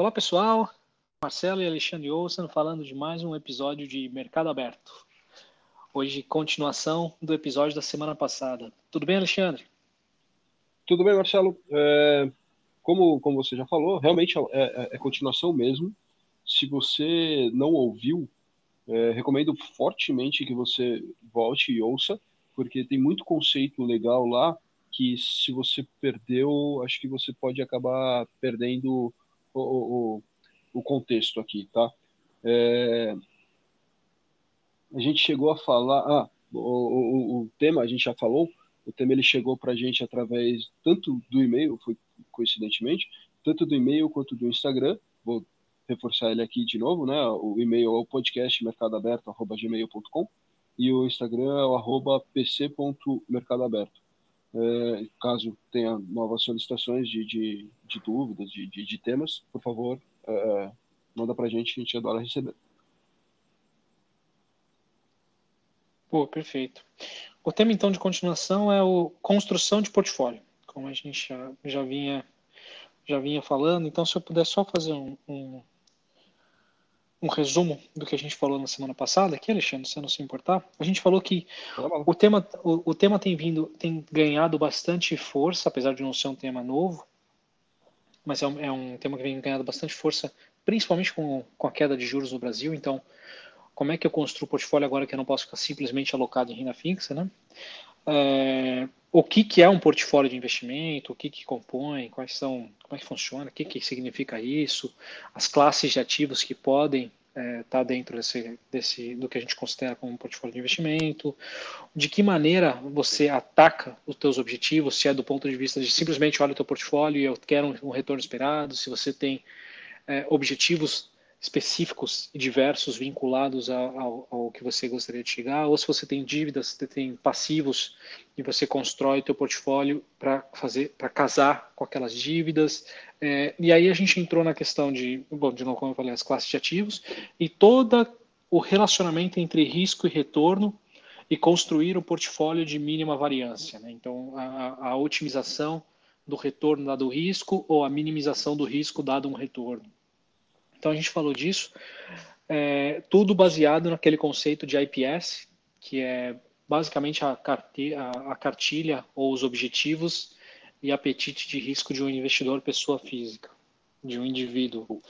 Olá pessoal, Marcelo e Alexandre Olsen falando de mais um episódio de Mercado Aberto. Hoje, continuação do episódio da semana passada. Tudo bem, Alexandre? Tudo bem, Marcelo. É, como, como você já falou, realmente é, é, é continuação mesmo. Se você não ouviu, é, recomendo fortemente que você volte e ouça, porque tem muito conceito legal lá que se você perdeu, acho que você pode acabar perdendo o, o, o contexto aqui, tá? É, a gente chegou a falar, ah, o, o, tema a gente já falou, o tema ele chegou para a gente através tanto do e-mail, foi coincidentemente, tanto do e-mail quanto do Instagram. Vou reforçar ele aqui de novo, né? O e-mail é o podcast mercadoaberto@gmail.com e o Instagram é o arroba pc.mercadoaberto. É, caso tenha novas solicitações de, de, de dúvidas, de, de, de, temas, por favor, é, manda para a gente, a gente adora receber. Pô, perfeito. O tema, então, de continuação é o construção de portfólio, como a gente já, já, vinha, já vinha falando. Então, se eu puder só fazer um, um um resumo do que a gente falou na semana passada, aqui, Alexandre, se não se importar. A gente falou que o tema, o, o, tema tem vindo, tem ganhado bastante força, apesar de não ser um tema novo, mas é um, é um tema que vem ganhando bastante força, principalmente com, com a queda de juros no Brasil. Então, como é que eu construo o portfólio agora que eu não posso ficar simplesmente alocado em renda fixa, né? É, o que, que é um portfólio de investimento, o que, que compõe, quais são, como é que funciona, o que, que significa isso, as classes de ativos que podem estar é, tá dentro desse, desse, do que a gente considera como um portfólio de investimento, de que maneira você ataca os teus objetivos, se é do ponto de vista de simplesmente olha o teu portfólio e eu quero um, um retorno esperado, se você tem é, objetivos específicos e diversos vinculados ao, ao, que você gostaria de chegar, ou se você tem dívidas, você tem passivos e você constrói teu portfólio para fazer, para casar com aquelas dívidas. É, e aí a gente entrou na questão de, bom, de novo como eu falei, as classes de ativos e todo o relacionamento entre risco e retorno e construir um portfólio de mínima variância. Né? Então, a, a otimização do retorno dado o risco ou a minimização do risco dado um retorno. Então a gente falou disso, é, tudo baseado naquele conceito de IPS, que é basicamente a, cartilha, a cartilha ou os objetivos e apetite de risco de um investidor pessoa física, de um indivíduo.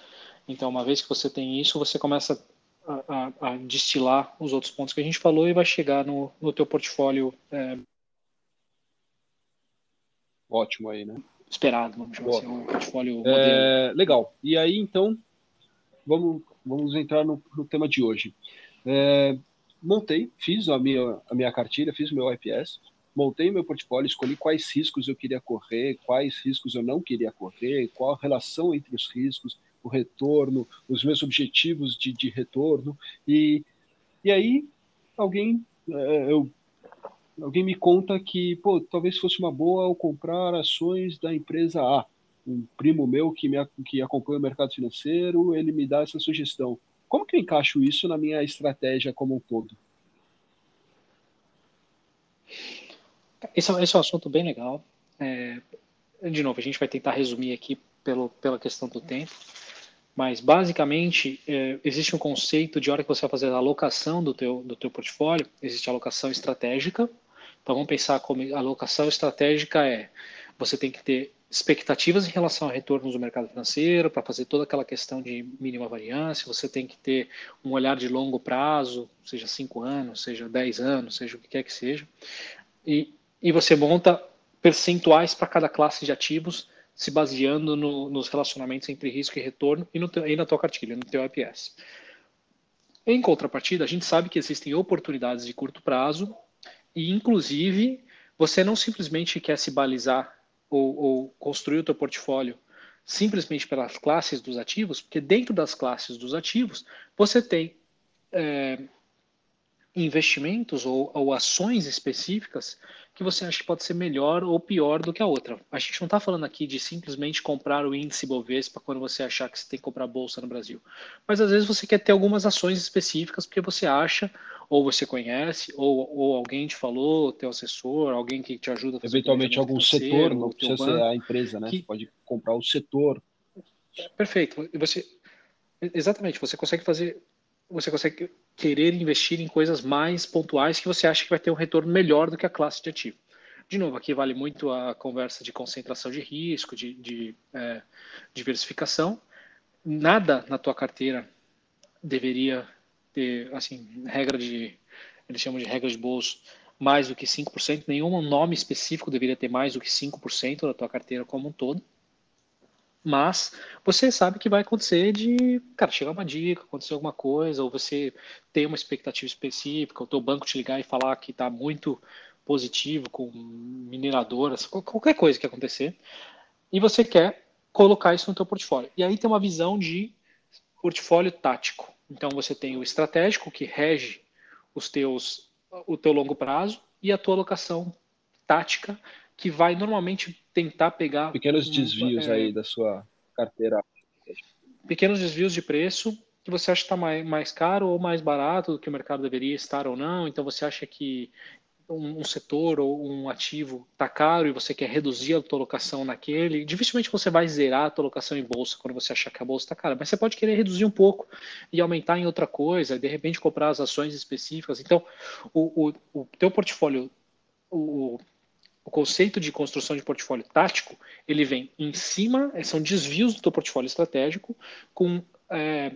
Então, uma vez que você tem isso, você começa a, a, a destilar os outros pontos que a gente falou e vai chegar no, no teu portfólio. É... Ótimo aí, né? Esperado, vamos chamar assim, um portfólio é, Legal. E aí, então, vamos, vamos entrar no, no tema de hoje. É, montei, fiz a minha, a minha cartilha, fiz o meu IPS, montei meu portfólio, escolhi quais riscos eu queria correr, quais riscos eu não queria correr, qual a relação entre os riscos, o retorno, os meus objetivos de, de retorno. E, e aí alguém, é, eu, alguém me conta que pô, talvez fosse uma boa eu comprar ações da empresa A um primo meu que, me, que acompanha o mercado financeiro, ele me dá essa sugestão. Como que eu encaixo isso na minha estratégia como um todo? Esse, é, esse é um assunto bem legal. É, de novo, a gente vai tentar resumir aqui pelo, pela questão do tempo, mas basicamente é, existe um conceito de hora que você vai fazer a alocação do teu, do teu portfólio, existe a alocação estratégica. Então vamos pensar como a alocação estratégica é você tem que ter expectativas em relação a retornos do mercado financeiro, para fazer toda aquela questão de mínima variância, você tem que ter um olhar de longo prazo, seja 5 anos, seja 10 anos, seja o que quer que seja, e, e você monta percentuais para cada classe de ativos, se baseando no, nos relacionamentos entre risco e retorno e, no e na tua cartilha, no teu IPS. Em contrapartida, a gente sabe que existem oportunidades de curto prazo e, inclusive, você não simplesmente quer se balizar ou, ou construir o teu portfólio simplesmente pelas classes dos ativos, porque dentro das classes dos ativos você tem é, investimentos ou, ou, ações específicas que você acha que pode ser melhor ou pior do que a outra. A gente não está falando aqui de simplesmente comprar o índice Bovespa quando você achar que você tem que comprar bolsa no Brasil. Mas às vezes você quer ter algumas ações específicas porque você acha ou você conhece, ou, ou alguém te falou, teu assessor, alguém que te ajuda a fazer Eventualmente algum setor, não precisa ser a empresa, né? Que... Você pode comprar o setor Perfeito. Você, exatamente, você consegue fazer, você consegue querer investir em coisas mais pontuais que você acha que vai ter um retorno melhor do que a classe de ativo. De novo, aqui vale muito a conversa de concentração de risco, de, de é, diversificação. Nada na tua carteira deveria ter, assim, regra de, eles chamam de regra de bolso, mais do que 5%. Nenhum nome específico deveria ter mais do que 5% da tua carteira como um todo. Mas você sabe que vai acontecer de, cara, chegar uma dica, acontecer alguma coisa, ou você ter uma expectativa específica, o teu banco te ligar e falar que está muito positivo com mineradoras, qualquer coisa que acontecer, e você quer colocar isso no teu portfólio. E aí tem uma visão de portfólio tático. Então você tem o estratégico que rege os teus o teu longo prazo e a tua alocação tática que vai normalmente tentar pegar. Pequenos desvios é, aí da sua carteira. Pequenos desvios de preço que você acha que está mais, mais caro ou mais barato do que o mercado deveria estar ou não. Então você acha que um, setor ou um ativo está caro e você quer reduzir a tua alocação naquele. Dificilmente você vai zerar a tua alocação em bolsa quando você achar que a bolsa está cara, mas você pode querer reduzir um pouco e aumentar em outra coisa, de repente comprar as ações específicas. Então, o, o, o teu portfólio, o, o conceito de construção de portfólio tático, ele vem em cima, eh, são desvios do teu portfólio estratégico com, é,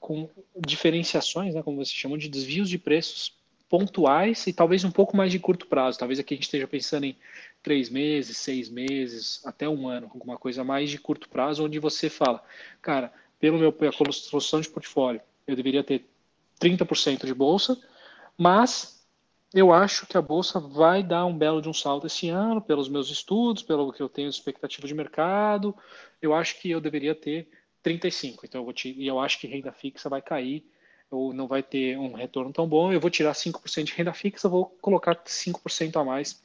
com diferenciações, né, como você chama, de desvios de preços pontuais e talvez um pouco mais de curto prazo. Talvez aqui a gente esteja pensando em três meses, seis meses, até um ano, alguma coisa mais de curto prazo, onde você fala, cara, pelo meu a construção de portfólio, eu deveria ter 30% de bolsa, mas eu acho que a bolsa vai dar um belo de um salto esse ano, pelos meus estudos, pelo que eu tenho de expectativa de mercado. Eu acho que eu deveria ter 35. Então eu vou te, e eu acho que renda fixa vai cair ou não vai ter um retorno tão bom. Eu vou tirar 5% de renda fixa, vou colocar 5% a mais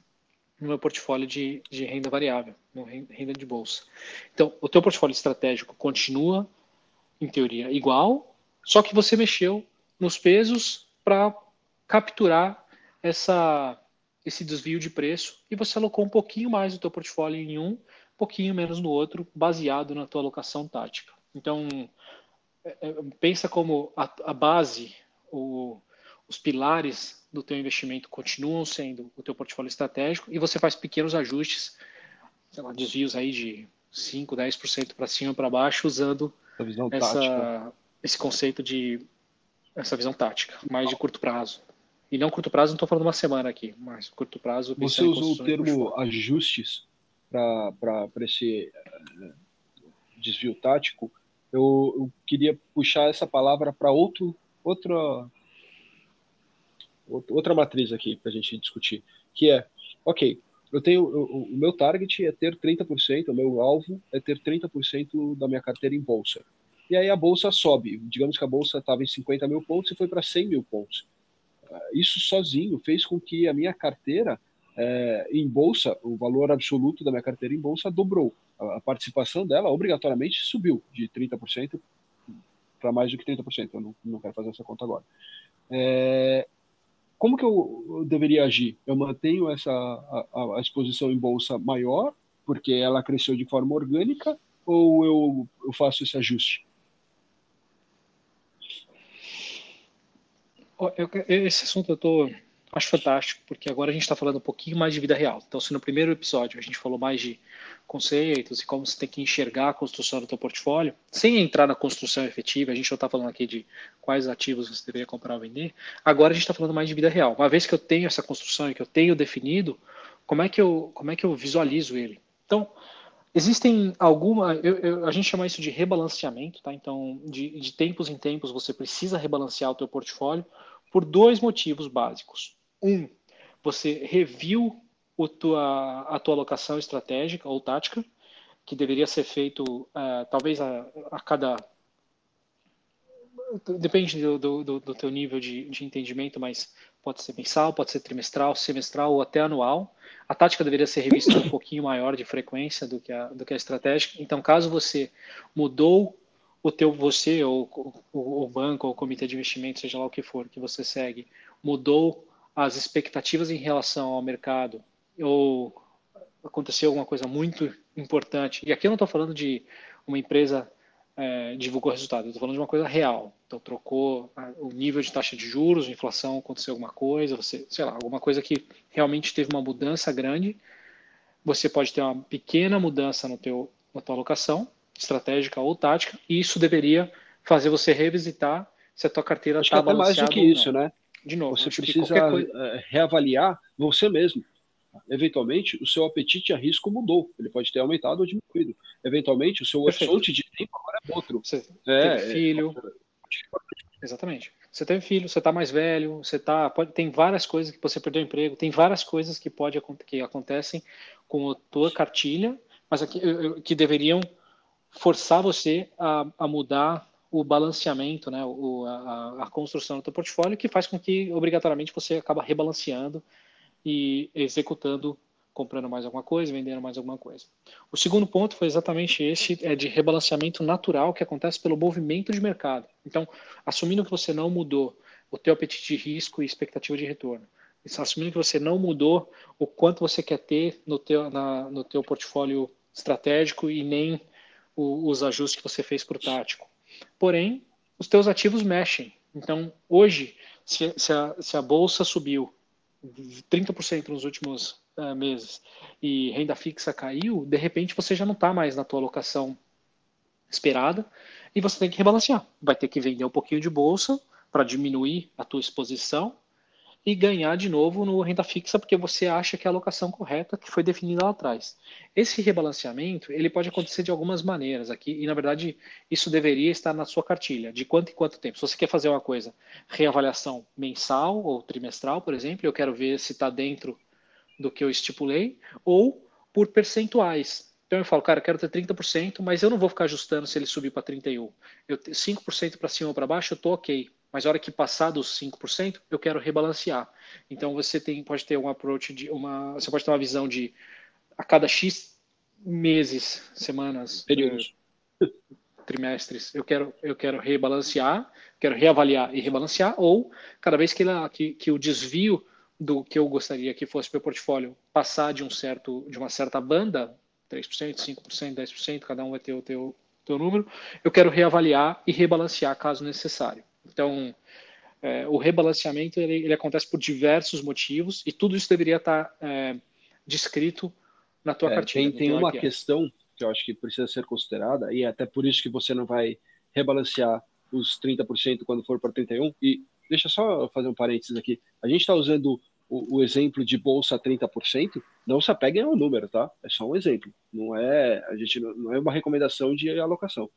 no meu portfólio de, de renda variável, no renda de bolsa. Então, o teu portfólio estratégico continua, em teoria, igual, só que você mexeu nos pesos para capturar essa, esse desvio de preço e você alocou um pouquinho mais do teu portfólio em um, um pouquinho menos no outro, baseado na tua alocação tática. Então, pensa como a, a base, o, os pilares do teu investimento continuam sendo o teu portfólio estratégico e você faz pequenos ajustes, lá, desvios aí de 5, 10% para cima para baixo, usando essa, esse conceito de essa visão tática, mais de curto prazo. E não curto prazo, não estou falando uma semana aqui, mas curto prazo. Você usou o termo ajustes para esse eh, desvio tático. Eu, eu queria puxar essa palavra para outro, outra, outra matriz aqui para a gente discutir, que é, ok, eu tenho o, o meu target é ter 30%, o meu alvo é ter 30% da minha carteira em bolsa. E aí a bolsa sobe. Digamos que a bolsa estava em 50 mil pontos e foi para 100 mil pontos isso sozinho fez com que a minha carteira é, em bolsa, o valor absoluto da minha carteira em bolsa dobrou. A, a participação dela obrigatoriamente subiu de 30% para mais do que 30%. Eu não, não quero fazer essa conta agora. É, como que eu deveria agir? Eu mantenho essa a, a, exposição em bolsa maior porque ela cresceu de forma orgânica ou eu, eu faço esse ajuste? Esse assunto eu tô, acho fantástico, porque agora a gente está falando um pouquinho mais de vida real. Então, se no primeiro episódio a gente falou mais de conceitos e como você tem que enxergar a construção do teu portfólio, sem entrar na construção efetiva, a gente não está falando aqui de quais ativos você deveria comprar ou vender, agora a gente está falando mais de vida real. Uma vez que eu tenho essa construção e que eu tenho definido, como é que eu, como é que eu visualizo ele? Então, Existem alguma, eu, eu, a gente chama isso de rebalanceamento, tá? Então, de, de tempos em tempos você precisa rebalancear o teu portfólio por dois motivos básicos. Um, você reviu o tua, a tua alocação estratégica ou tática, que deveria ser feito uh, talvez a, a, cada. Depende do, do, do teu nível de, de entendimento, mas pode ser mensal, pode ser trimestral, semestral ou até anual. A tática deveria ser revista um pouquinho maior de frequência do que a, do que a estratégica. Então, caso você mudou o teu você ou o, banco ou o comitê de investimento, seja lá o que for que você segue, mudou as expectativas em relação ao mercado ou aconteceu alguma coisa muito importante. E aqui eu não estou falando de uma empresa é, divulgou resultado. Eu estou falando de uma coisa real. Então, trocou o nível de taxa de juros, inflação, aconteceu alguma coisa, você, sei lá, alguma coisa que realmente teve uma mudança grande. Você pode ter uma pequena mudança no teu, na tua alocação, estratégica ou tática, e isso deveria fazer você revisitar se a tua carteira está balanceada. mais do que isso, né? De novo, você precisa coisa... Eh, reavaliar você mesmo. Eventualmente, o seu apetite a risco mudou. Ele pode ter aumentado ou diminuído. Eventualmente, o seu horizonte de tempo agora é outro. Você é, teve filho. É... Exatamente. Você teve filho, você está mais velho, você tá, pode, tem várias coisas que você perdeu o emprego, tem várias coisas que, pode, que acontecem com a tua cartilha, mas aqui, que deveriam forçar você a, a mudar o balanceamento, né, o, a, a, construção do teu portfólio, que faz com que obrigatoriamente você acaba rebalanceando e executando, comprando mais alguma coisa, vendendo mais alguma coisa. O segundo ponto foi exatamente esse, é de rebalanceamento natural que acontece pelo movimento de mercado. Então, assumindo que você não mudou o teu apetite de risco e expectativa de retorno, assumindo que você não mudou o quanto você quer ter no teu, na, no teu portfólio estratégico e nem o, os ajustes que você fez para o tático. Porém, os teus ativos mexem. Então, hoje, se, se, a, se a, bolsa subiu 30% nos últimos uh, meses e renda fixa caiu, de repente você já não está mais na tua alocação esperada e você tem que rebalancear. Vai ter que vender um pouquinho de bolsa para diminuir a tua exposição e ganhar de novo no renda fixa porque você acha que é a alocação correta que foi definida lá atrás. Esse rebalanceamento ele pode acontecer de algumas maneiras aqui e na verdade isso deveria estar na sua cartilha de quanto em quanto tempo. Se você quer fazer uma coisa reavaliação mensal ou trimestral, por exemplo, eu quero ver se está dentro do que eu estipulei ou por percentuais. Então eu falo, cara, eu quero ter 30%, mas eu não vou ficar ajustando se ele subir para 31. Eu 5% para cima ou para baixo, eu tô OK mas a hora que passar dos 5%, eu quero rebalancear. Então você tem, pode ter um approach de uma, você pode ter uma visão de a cada X meses, semanas, períodos, eh, trimestres, eu quero eu quero rebalancear, quero reavaliar e rebalancear ou cada vez que, ela, que, que o desvio do que eu gostaria que fosse meu portfólio passar de um certo de uma certa banda, 3%, 5%, 10%, cada um vai ter o teu teu número, eu quero reavaliar e rebalancear caso necessário. Então, é, o rebalanceamento ele, ele, acontece por diversos motivos e tudo isso deveria estar é, descrito na tua é, cartilha. Tem, tem uma questão que eu acho que precisa ser considerada e é até por isso que você não vai rebalancear os 30% quando for para 31 e deixa só fazer um parênteses aqui. A gente está usando o, o, exemplo de bolsa 30%, não se apeguem ao número, tá? É só um exemplo. Não é a gente não, não é uma recomendação de alocação.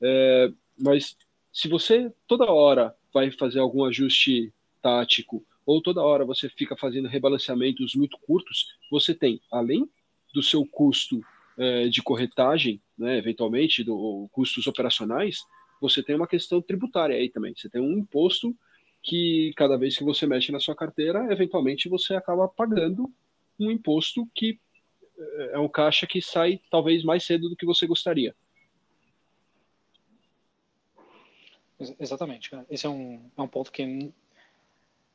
É, mas se você toda hora vai fazer algum ajuste tático ou toda hora você fica fazendo rebalanceamentos muito curtos, você tem, além do seu custo é, de corretagem, né, eventualmente, do, custos operacionais, você tem uma questão tributária aí também. Você tem um imposto que cada vez que você mexe na sua carteira, eventualmente você acaba pagando um imposto que é, é um caixa que sai talvez mais cedo do que você gostaria. Exatamente. Esse é um, é um ponto que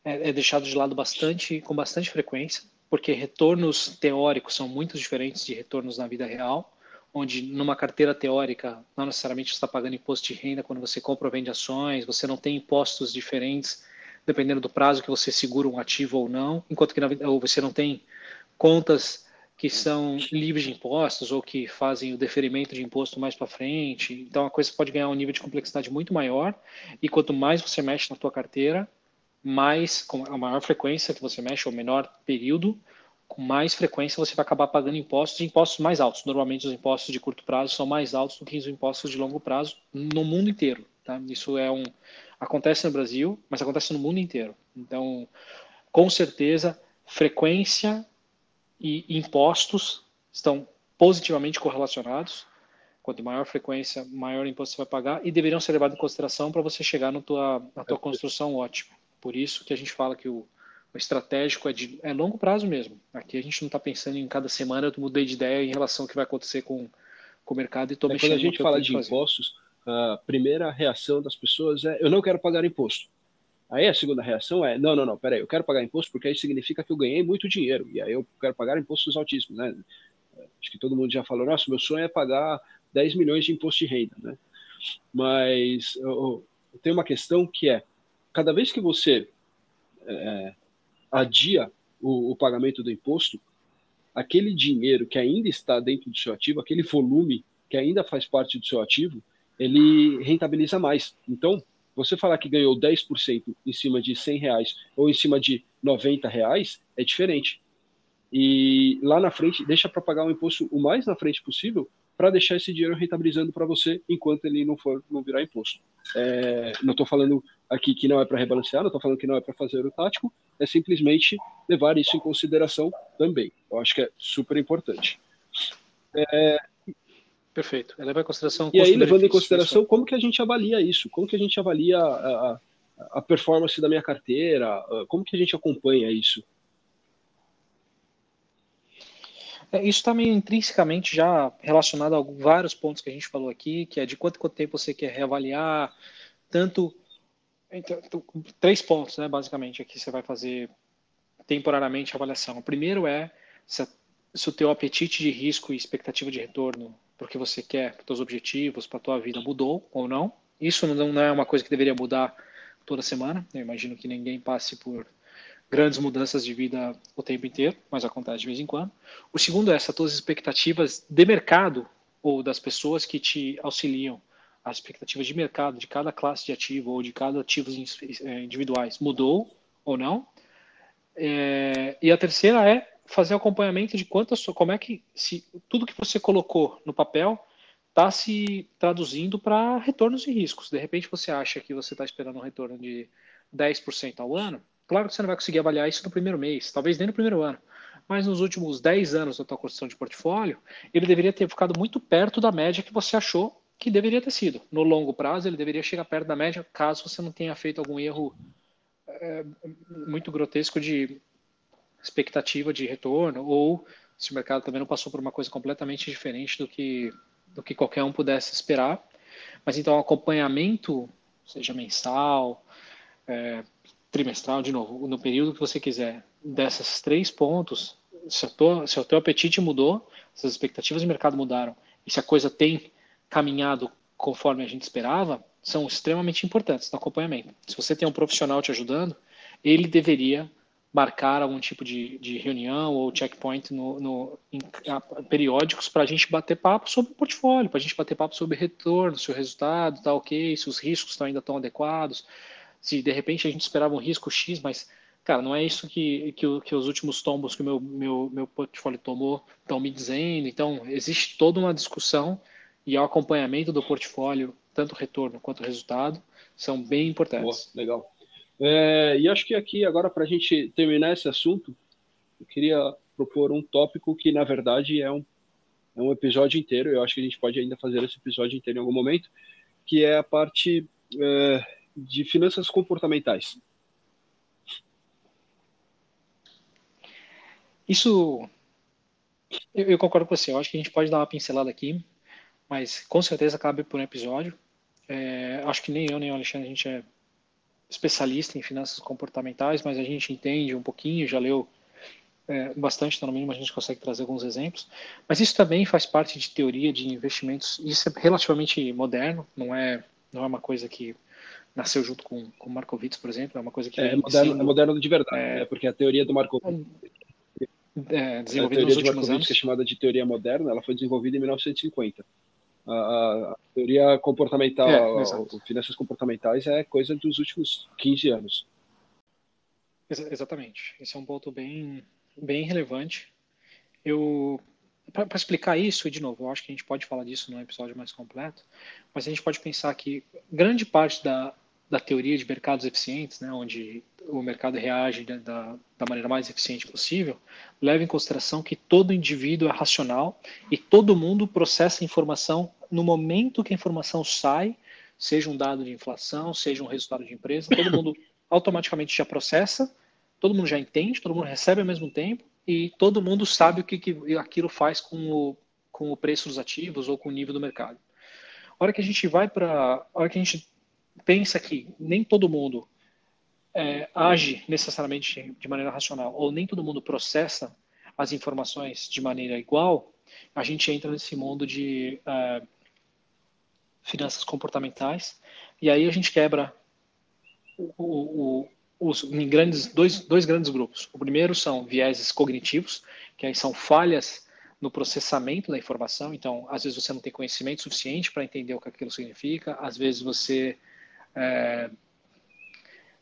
é, é deixado de lado bastante, com bastante frequência, porque retornos teóricos são muito diferentes de retornos na vida real, onde numa carteira teórica não necessariamente está pagando imposto de renda quando você compra ou vende ações, você não tem impostos diferentes dependendo do prazo que você segura um ativo ou não, enquanto que na, ou você não tem contas que são livres de impostos ou que fazem o deferimento de imposto mais para frente. Então a coisa pode ganhar um nível de complexidade muito maior e quanto mais você mexe na tua carteira, mais com a maior frequência que você mexe ou menor período, com mais frequência você vai acabar pagando impostos e impostos mais altos. Normalmente os impostos de curto prazo são mais altos do que os impostos de longo prazo no mundo inteiro. Tá? Isso é um acontece no Brasil, mas acontece no mundo inteiro. Então, com certeza, frequência e impostos estão positivamente correlacionados. Quanto maior frequência, maior imposto você vai pagar e deveriam ser levados em consideração para você chegar no tua, na tua construção ótima. Por isso que a gente fala que o, o estratégico é de é longo prazo mesmo. Aqui a gente não está pensando em cada semana eu mudei de ideia em relação ao que vai acontecer com, com o mercado e estou é, mexendo. Quando a gente fala de impostos, a primeira reação das pessoas é eu não quero pagar imposto. Aí a segunda reação é, não, não, não, peraí, eu quero pagar imposto porque isso significa que eu ganhei muito dinheiro, e aí eu quero pagar impostos altíssimos, né? Acho que todo mundo já falou, nossa, meu sonho é pagar 10 milhões de imposto de renda, né? Mas tenho uma questão que é, cada vez que você é, adia o, o pagamento do imposto, aquele dinheiro que ainda está dentro do seu ativo, aquele volume que ainda faz parte do seu ativo, ele rentabiliza mais. Então, você falar que ganhou 10% em cima de 100 reais ou em cima de 90 reais é diferente. E lá na frente, deixa para pagar o imposto o mais na frente possível para deixar esse dinheiro rentabilizando para você enquanto ele não for não virar imposto. É, não estou falando aqui que não é para rebalancear, não estou falando que não é para fazer o tático, é simplesmente levar isso em consideração também. Eu acho que é super importante. É, Perfeito. Levar em consideração e aí levando em consideração como que a gente avalia isso, como que a gente avalia a, a, a performance da minha carteira, como que a gente acompanha isso. É, isso está meio intrinsecamente já relacionado a vários pontos que a gente falou aqui, que é de quanto, quanto tempo você quer reavaliar, tanto. Então, três pontos, né, basicamente, aqui você vai fazer temporariamente a avaliação. O primeiro é se, se o teu apetite de risco e expectativa de retorno para o que você quer, para os objetivos, para a tua vida mudou ou não. Isso não, é uma coisa que deveria mudar toda semana. Eu imagino que ninguém passe por grandes mudanças de vida o tempo inteiro, mas acontece de vez em quando. O segundo é essas tuas expectativas de mercado ou das pessoas que te auxiliam, as expectativas de mercado de cada classe de ativo ou de cada ativos eh, individuais mudou ou não. É, e a terceira é fazer acompanhamento de quantas, como é que se tudo que você colocou no papel está se traduzindo para retornos e riscos. De repente você acha que você está esperando um retorno de 10% ao ano, Claro que você não vai conseguir avaliar isso no primeiro mês, talvez nem no primeiro ano, mas nos últimos 10 anos da tua construção de portfólio, ele deveria ter ficado muito perto da média que você achou que deveria ter sido. No longo prazo, ele deveria chegar perto da média, caso você não tenha feito algum erro é, muito grotesco de expectativa de retorno, ou se o mercado também não passou por uma coisa completamente diferente do que, do que qualquer um pudesse esperar. Mas então, acompanhamento, seja mensal, é, trimestral, de novo, no período que você quiser, desses três pontos, se, tô, se o teu apetite mudou, se as expectativas de mercado mudaram e se a coisa tem caminhado conforme a gente esperava, são extremamente importantes no acompanhamento. Se você tem um profissional te ajudando, ele deveria marcar algum tipo de, de reunião ou checkpoint no, no em, a, periódicos para a gente bater papo sobre o portfólio, para a gente bater papo sobre retorno, se o resultado está ok, se os riscos estão ainda estão adequados, se de repente a gente esperava um risco X, mas, cara, não é isso que, que, que os últimos tombos que o meu, meu, meu portfólio tomou estão me dizendo. Então, existe toda uma discussão e o acompanhamento do portfólio, tanto retorno quanto resultado, são bem importantes. Boa, legal. É, e acho que aqui, agora, para a gente terminar esse assunto, eu queria propor um tópico que, na verdade, é um, é um episódio inteiro. Eu acho que a gente pode ainda fazer esse episódio inteiro em algum momento, que é a parte é, de finanças comportamentais. Isso, eu, eu, concordo com você. Eu acho que a gente pode dar uma pincelada aqui, mas com certeza cabe por um episódio. É, acho que nem eu nem o Alexandre a gente é especialista em finanças comportamentais, mas a gente entende um pouquinho, já leu é, bastante, então no mínimo a gente consegue trazer alguns exemplos. Mas isso também faz parte de teoria de investimentos. Isso é relativamente moderno, não é não é uma coisa que nasceu junto com, com Markowitz, por exemplo, é uma coisa que... É, moderno, é moderno de verdade, é, né? porque a teoria do Markowitz... É, desenvolvida a teoria nos de Markowitz, que é chamada de teoria moderna, ela foi desenvolvida em 1950. A, a, teoria comportamental, é, a, finanças comportamentais é coisa dos últimos 15 anos. Ex exatamente. Esse é um ponto bem, bem relevante. Eu para explicar isso, e de novo, eu acho que a gente pode falar disso num episódio mais completo, mas a gente pode pensar que grande parte da, da teoria de mercados eficientes, né, onde o mercado reage da, da maneira mais eficiente possível, leva em consideração que todo indivíduo é racional e todo mundo processa informação no momento que a informação sai, seja um dado de inflação, seja um resultado de empresa, todo mundo automaticamente já processa, todo mundo já entende, todo mundo recebe ao mesmo tempo e todo mundo sabe o que, que aquilo faz com o, com o preço dos ativos ou com o nível do mercado. A hora que a gente vai para. Hora que a gente pensa que nem todo mundo é, age necessariamente de maneira racional, ou nem todo mundo processa as informações de maneira igual, a gente entra nesse mundo de uh, finanças comportamentais, e aí a gente quebra o, o, os, em grandes, dois, dois grandes grupos. O primeiro são vieses cognitivos, que aí são falhas no processamento da informação. Então, às vezes você não tem conhecimento suficiente para entender o que aquilo significa, às vezes você é,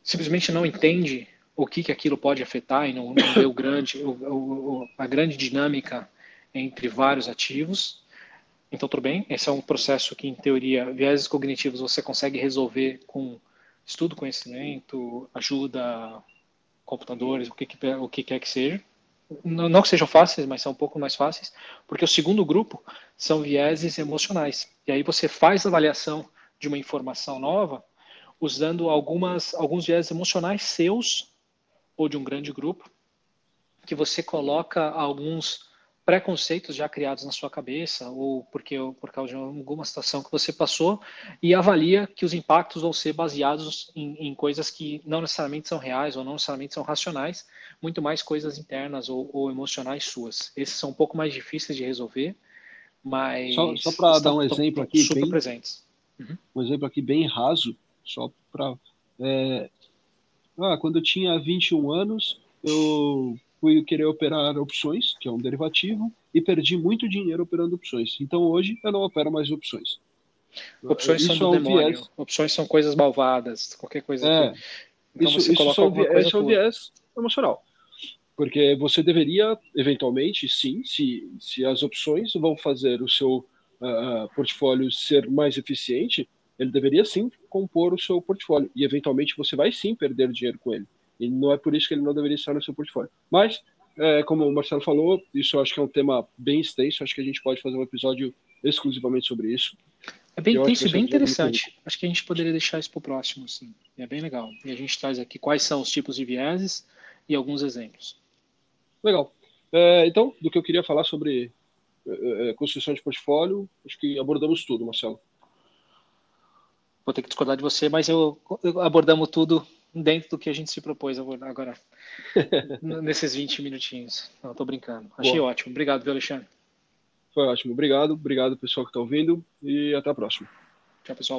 simplesmente não entende o que, que aquilo pode afetar e não, não vê o grande, o, o, a grande dinâmica entre vários ativos. Então, tudo bem, esse é um processo que, em teoria, vieses cognitivos você consegue resolver com estudo, conhecimento, ajuda, computadores, o que, que, o que quer que seja não que sejam fáceis, mas são um pouco mais fáceis, porque o segundo grupo são vieses emocionais. E aí você faz a avaliação de uma informação nova usando algumas, alguns vieses emocionais seus ou de um grande grupo, que você coloca alguns preconceitos já criados na sua cabeça ou porque por causa de alguma situação que você passou e avalia que os impactos vão ser baseados em, em coisas que não necessariamente são reais ou não necessariamente são racionais, muito mais coisas internas ou, ou emocionais suas. Esses são um pouco mais difíceis de resolver, mas só, só para dar um exemplo aqui super bem, presentes. Uhum. Um exemplo aqui bem raso, só para é, ah, quando eu tinha 21 anos, eu fui querer operar opções, que é um derivativo, e perdi muito dinheiro operando opções. Então hoje eu não opero mais opções. Opções isso são do é demônio. Viés. Opções são coisas malvadas, qualquer coisa. É. Então isso, isso coloca viés, é um viés emocional. Porque você deveria, eventualmente, sim, se, se as opções vão fazer o seu uh, portfólio ser mais eficiente, ele deveria sim compor o seu portfólio. E, eventualmente, você vai sim perder dinheiro com ele. E não é por isso que ele não deveria estar no seu portfólio. Mas, é, como o Marcelo falou, isso eu acho que é um tema bem extenso. Acho que a gente pode fazer um episódio exclusivamente sobre isso. É bem intenso e bem interessante. Acho que a gente poderia deixar isso para o próximo, sim. É bem legal. E a gente traz aqui quais são os tipos de vieses e alguns exemplos. Legal. É, então, do que eu queria falar sobre é, é construção de portfólio, acho que abordamos tudo, Marcelo. Vou ter que discordar de você, mas eu, eu abordamos tudo dentro do que a gente se propôs agora, nesses 20 minutinhos. Não, tô brincando. Achei ótimo. Obrigado, viu, Alexandre? Foi ótimo. Obrigado. Obrigado, pessoal que está ouvindo. E até a próxima. Tchau, pessoal.